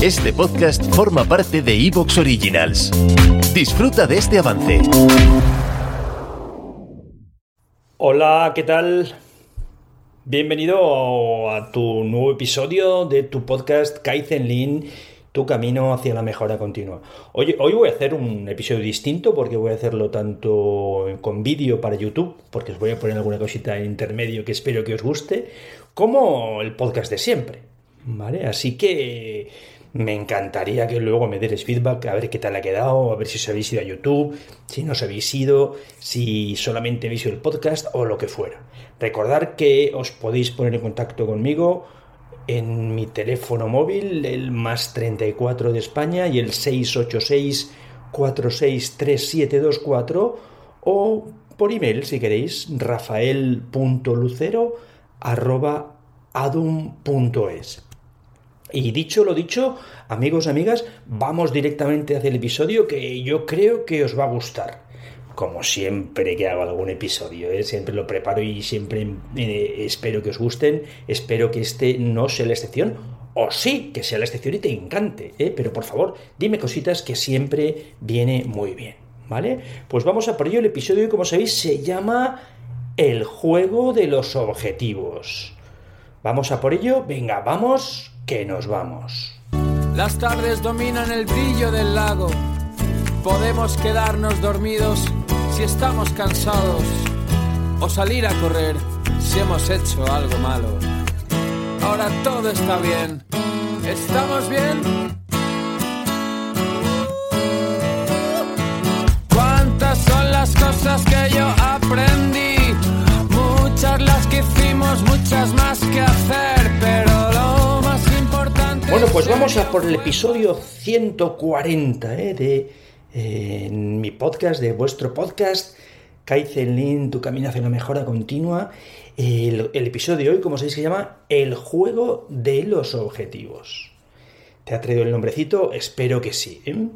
Este podcast forma parte de Evox Originals. Disfruta de este avance. Hola, ¿qué tal? Bienvenido a tu nuevo episodio de tu podcast Kaizen Lean, tu camino hacia la mejora continua. Hoy, hoy voy a hacer un episodio distinto porque voy a hacerlo tanto con vídeo para YouTube, porque os voy a poner alguna cosita en intermedio que espero que os guste, como el podcast de siempre. ¿Vale? Así que me encantaría que luego me deis feedback, a ver qué tal ha quedado, a ver si os habéis ido a YouTube, si no os habéis ido, si solamente habéis ido el podcast o lo que fuera. Recordar que os podéis poner en contacto conmigo en mi teléfono móvil, el más 34 de España y el 686 463724 o por email si queréis, rafael.lucero adum.es. Y dicho lo dicho, amigos, amigas, vamos directamente hacia el episodio que yo creo que os va a gustar. Como siempre que hago algún episodio, ¿eh? siempre lo preparo y siempre eh, espero que os gusten. Espero que este no sea la excepción. O sí, que sea la excepción y te encante. ¿eh? Pero por favor, dime cositas que siempre viene muy bien. ¿Vale? Pues vamos a por ello. El episodio, como sabéis, se llama El juego de los objetivos. Vamos a por ello. Venga, vamos que nos vamos. Las tardes dominan el brillo del lago. Podemos quedarnos dormidos si estamos cansados o salir a correr si hemos hecho algo malo. Ahora todo está bien. ¿Estamos bien? ¿Cuántas son las cosas que yo pues vamos a por el episodio 140 ¿eh? de eh, mi podcast, de vuestro podcast, Kaizen tu camino hacia una mejora continua. El, episodio de hoy, como sabéis, se llama El juego de los objetivos. ¿Te ha traído el nombrecito? Espero que sí. ¿eh?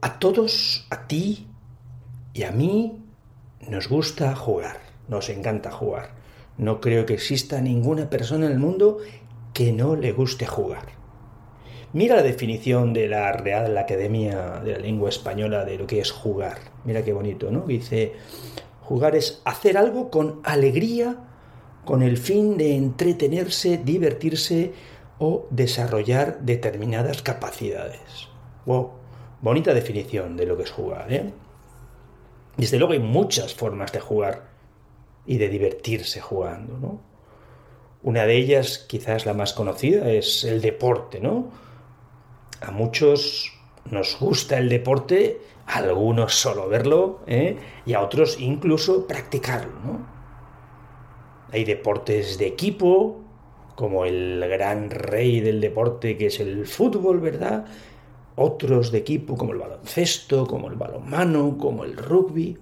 A todos, a ti y a mí, nos gusta jugar, nos encanta jugar. No creo que exista ninguna persona en el mundo que no le guste jugar. Mira la definición de la Real Academia de la Lengua Española de lo que es jugar. Mira qué bonito, ¿no? Dice, jugar es hacer algo con alegría, con el fin de entretenerse, divertirse o desarrollar determinadas capacidades. Wow, bonita definición de lo que es jugar, ¿eh? Desde luego hay muchas formas de jugar y de divertirse jugando, ¿no? Una de ellas, quizás la más conocida, es el deporte, ¿no? A muchos nos gusta el deporte, a algunos solo verlo, ¿eh? y a otros incluso practicarlo, ¿no? Hay deportes de equipo, como el gran rey del deporte que es el fútbol, ¿verdad? Otros de equipo como el baloncesto, como el balonmano, como el rugby.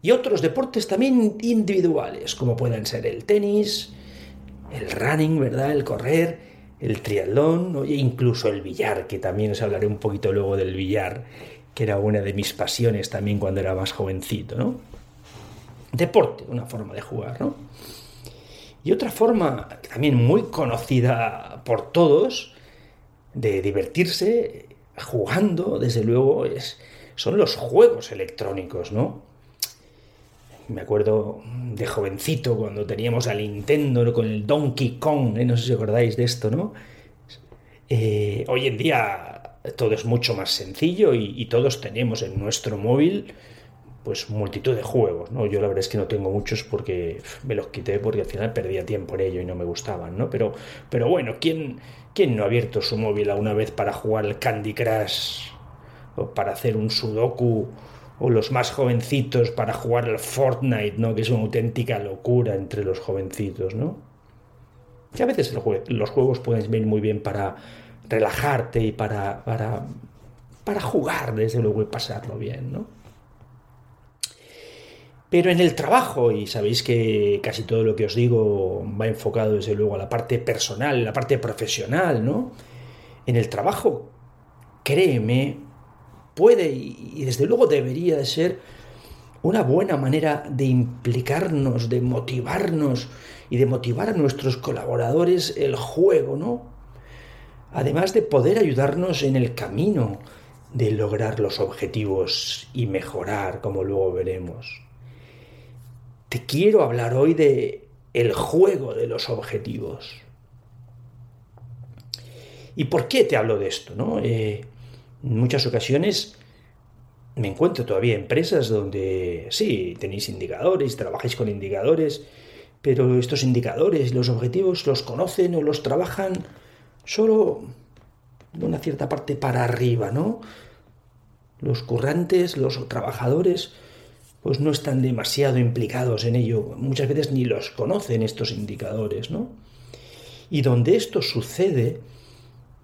Y otros deportes también individuales, como pueden ser el tenis, el running, ¿verdad? El correr, el triatlón, oye, incluso el billar, que también os hablaré un poquito luego del billar, que era una de mis pasiones también cuando era más jovencito, ¿no? Deporte, una forma de jugar, ¿no? Y otra forma también muy conocida por todos de divertirse jugando, desde luego, es, son los juegos electrónicos, ¿no? Me acuerdo de jovencito cuando teníamos al Nintendo con el Donkey Kong, ¿eh? no sé si acordáis de esto, ¿no? Eh, hoy en día todo es mucho más sencillo y, todos tenemos en nuestro móvil pues multitud de juegos, ¿no? Yo la verdad es que no tengo muchos porque me los quité porque al final perdía tiempo en ello y no me gustaban, ¿no? Pero, pero bueno, ¿quién, ¿quién no ha abierto su móvil alguna vez para jugar al Candy Crush o para hacer un Sudoku o los más jovencitos para jugar al Fortnite, ¿no? Que es una auténtica locura entre los jovencitos, ¿no? Que a veces los juegos pueden venir muy bien para relajarte y para, para, para jugar, desde luego, y pasarlo bien, ¿no? Pero en el trabajo, y sabéis que casi todo lo que os digo va enfocado desde luego a la parte personal, la parte profesional, ¿no? En el trabajo, créeme, puede y desde luego debería de ser una buena manera de implicarnos, de motivarnos y de motivar a nuestros colaboradores el juego, ¿no? además de poder ayudarnos en el camino de lograr los objetivos y mejorar, como luego veremos. Te quiero hablar hoy de el juego de los objetivos. ¿Y por qué te hablo de esto? No? Eh, en muchas ocasiones me encuentro todavía empresas donde sí, tenéis indicadores, trabajáis con indicadores, pero estos indicadores los objetivos los conocen o los trabajan solo de una cierta parte para arriba, ¿no? Los currantes, los trabajadores, pues no están demasiado implicados en ello, muchas veces ni los conocen estos indicadores, ¿no? Y donde esto sucede,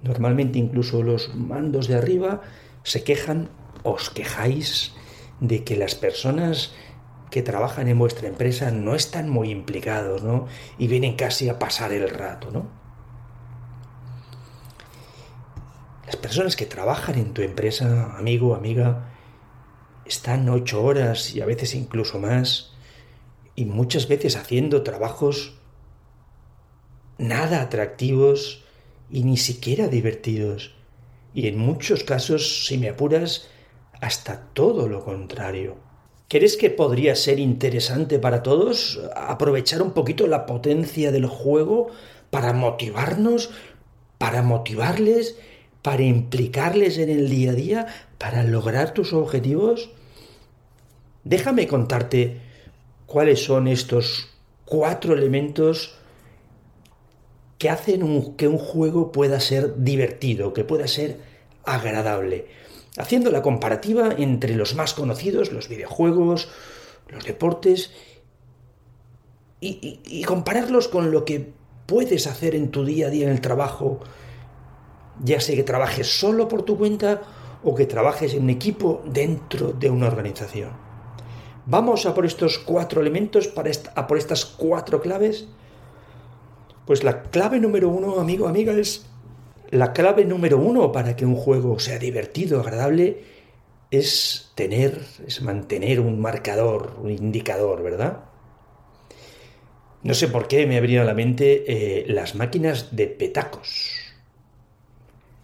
normalmente incluso los mandos de arriba se quejan os quejáis de que las personas que trabajan en vuestra empresa no están muy implicados, ¿no? Y vienen casi a pasar el rato, ¿no? Las personas que trabajan en tu empresa, amigo, amiga, están ocho horas y a veces incluso más, y muchas veces haciendo trabajos nada atractivos y ni siquiera divertidos. Y en muchos casos, si me apuras, hasta todo lo contrario. ¿Crees que podría ser interesante para todos aprovechar un poquito la potencia del juego para motivarnos, para motivarles, para implicarles en el día a día, para lograr tus objetivos? Déjame contarte cuáles son estos cuatro elementos que hacen que un juego pueda ser divertido, que pueda ser agradable haciendo la comparativa entre los más conocidos, los videojuegos, los deportes, y, compararlos con lo que puedes hacer en tu día a día en el trabajo, ya sea que trabajes solo por tu cuenta o que trabajes en equipo dentro de una organización. Vamos a por estos cuatro elementos, para a por estas cuatro claves. Pues la clave número uno, amigo, amiga, es la clave número uno para que un juego sea divertido, agradable, es tener, es mantener un marcador, un indicador, ¿verdad? No sé por qué me ha venido a la mente eh, las máquinas de petacos.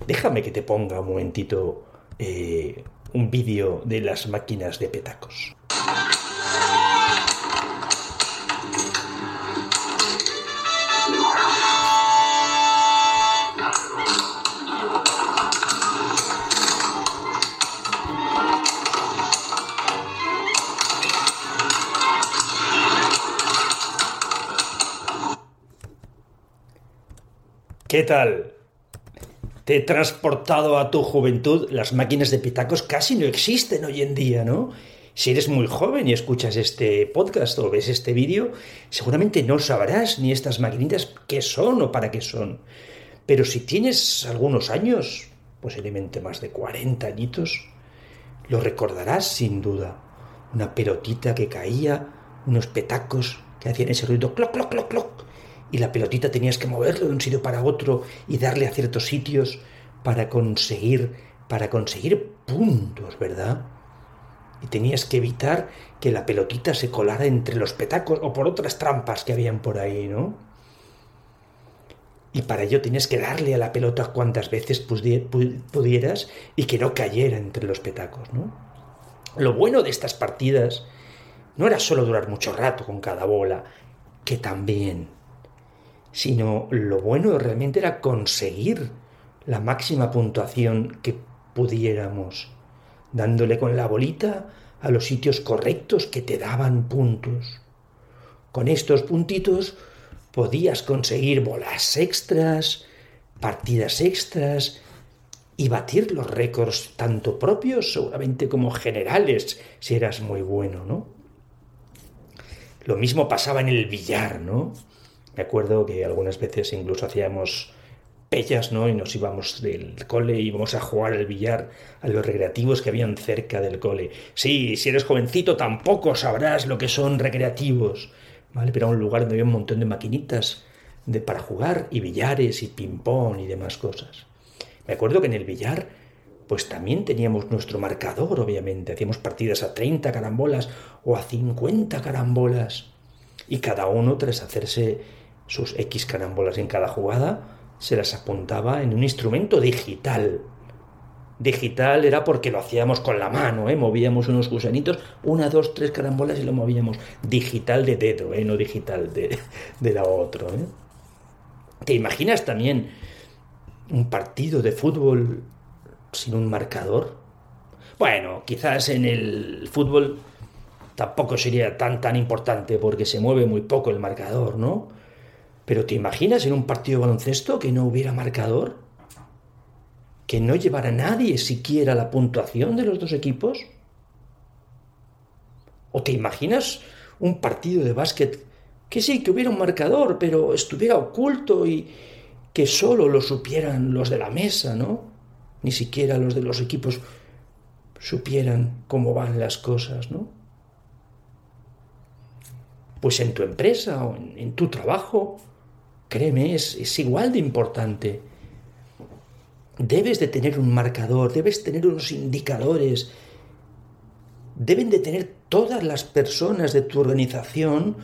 Déjame que te ponga un momentito eh, un vídeo de las máquinas de petacos. ¿Qué tal? Te he transportado a tu juventud. Las máquinas de pitacos casi no existen hoy en día, ¿no? Si eres muy joven y escuchas este podcast o ves este vídeo, seguramente no sabrás ni estas maquinitas qué son o para qué son. Pero si tienes algunos años, posiblemente más de 40 añitos, lo recordarás sin duda. Una pelotita que caía, unos petacos que hacían ese ruido cloc, cloc, cloc, cloc y la pelotita tenías que moverlo de un sitio para otro y darle a ciertos sitios para conseguir para conseguir puntos, ¿verdad? Y tenías que evitar que la pelotita se colara entre los petacos o por otras trampas que habían por ahí, ¿no? Y para ello tenías que darle a la pelota cuantas veces pudieras y que no cayera entre los petacos, ¿no? Lo bueno de estas partidas no era solo durar mucho rato con cada bola, que también sino lo bueno realmente era conseguir la máxima puntuación que pudiéramos, dándole con la bolita a los sitios correctos que te daban puntos. Con estos puntitos podías conseguir bolas extras, partidas extras y batir los récords tanto propios seguramente como generales si eras muy bueno, ¿no? Lo mismo pasaba en el billar, ¿no? Me acuerdo que algunas veces incluso hacíamos pellas, ¿no? Y nos íbamos del cole íbamos a jugar al billar a los recreativos que habían cerca del cole. Sí, si eres jovencito tampoco sabrás lo que son recreativos, ¿vale? Pero era un lugar donde había un montón de maquinitas de, para jugar y billares y ping-pong y demás cosas. Me acuerdo que en el billar pues también teníamos nuestro marcador, obviamente. Hacíamos partidas a 30 carambolas o a 50 carambolas. Y cada uno, tras hacerse sus X carambolas en cada jugada, se las apuntaba en un instrumento digital. Digital era porque lo hacíamos con la mano, ¿eh? movíamos unos gusanitos, una, dos, tres carambolas y lo movíamos. Digital de dedo, ¿eh? no digital de, de la otra. ¿eh? ¿Te imaginas también un partido de fútbol sin un marcador? Bueno, quizás en el fútbol tampoco sería tan tan importante porque se mueve muy poco el marcador, ¿no? Pero ¿te imaginas en un partido de baloncesto que no hubiera marcador? ¿Que no llevara nadie siquiera la puntuación de los dos equipos? ¿O te imaginas un partido de básquet que sí, que hubiera un marcador, pero estuviera oculto y que solo lo supieran los de la mesa, ¿no? Ni siquiera los de los equipos supieran cómo van las cosas, ¿no? Pues en tu empresa o en, tu trabajo Créeme, es, igual de importante. Debes de tener un marcador, debes tener unos indicadores. Deben de tener todas las personas de tu organización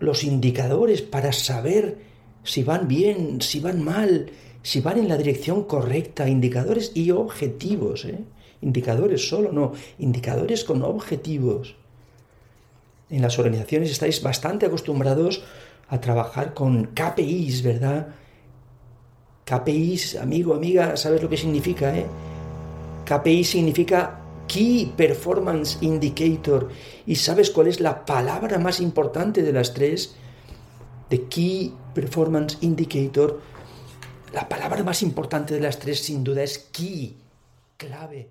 los indicadores para saber si van bien, si van mal, si van en la dirección correcta, indicadores y objetivos. ¿eh? Indicadores solo, no, indicadores con objetivos. En las organizaciones estáis bastante acostumbrados a trabajar con KPIs, ¿verdad? KPIs, amigo, amiga, ¿sabes lo que significa? Eh? KPI significa Key Performance Indicator. ¿Y sabes cuál es la palabra más importante de las tres? De Key Performance Indicator. La palabra más importante de las tres sin duda es key, clave.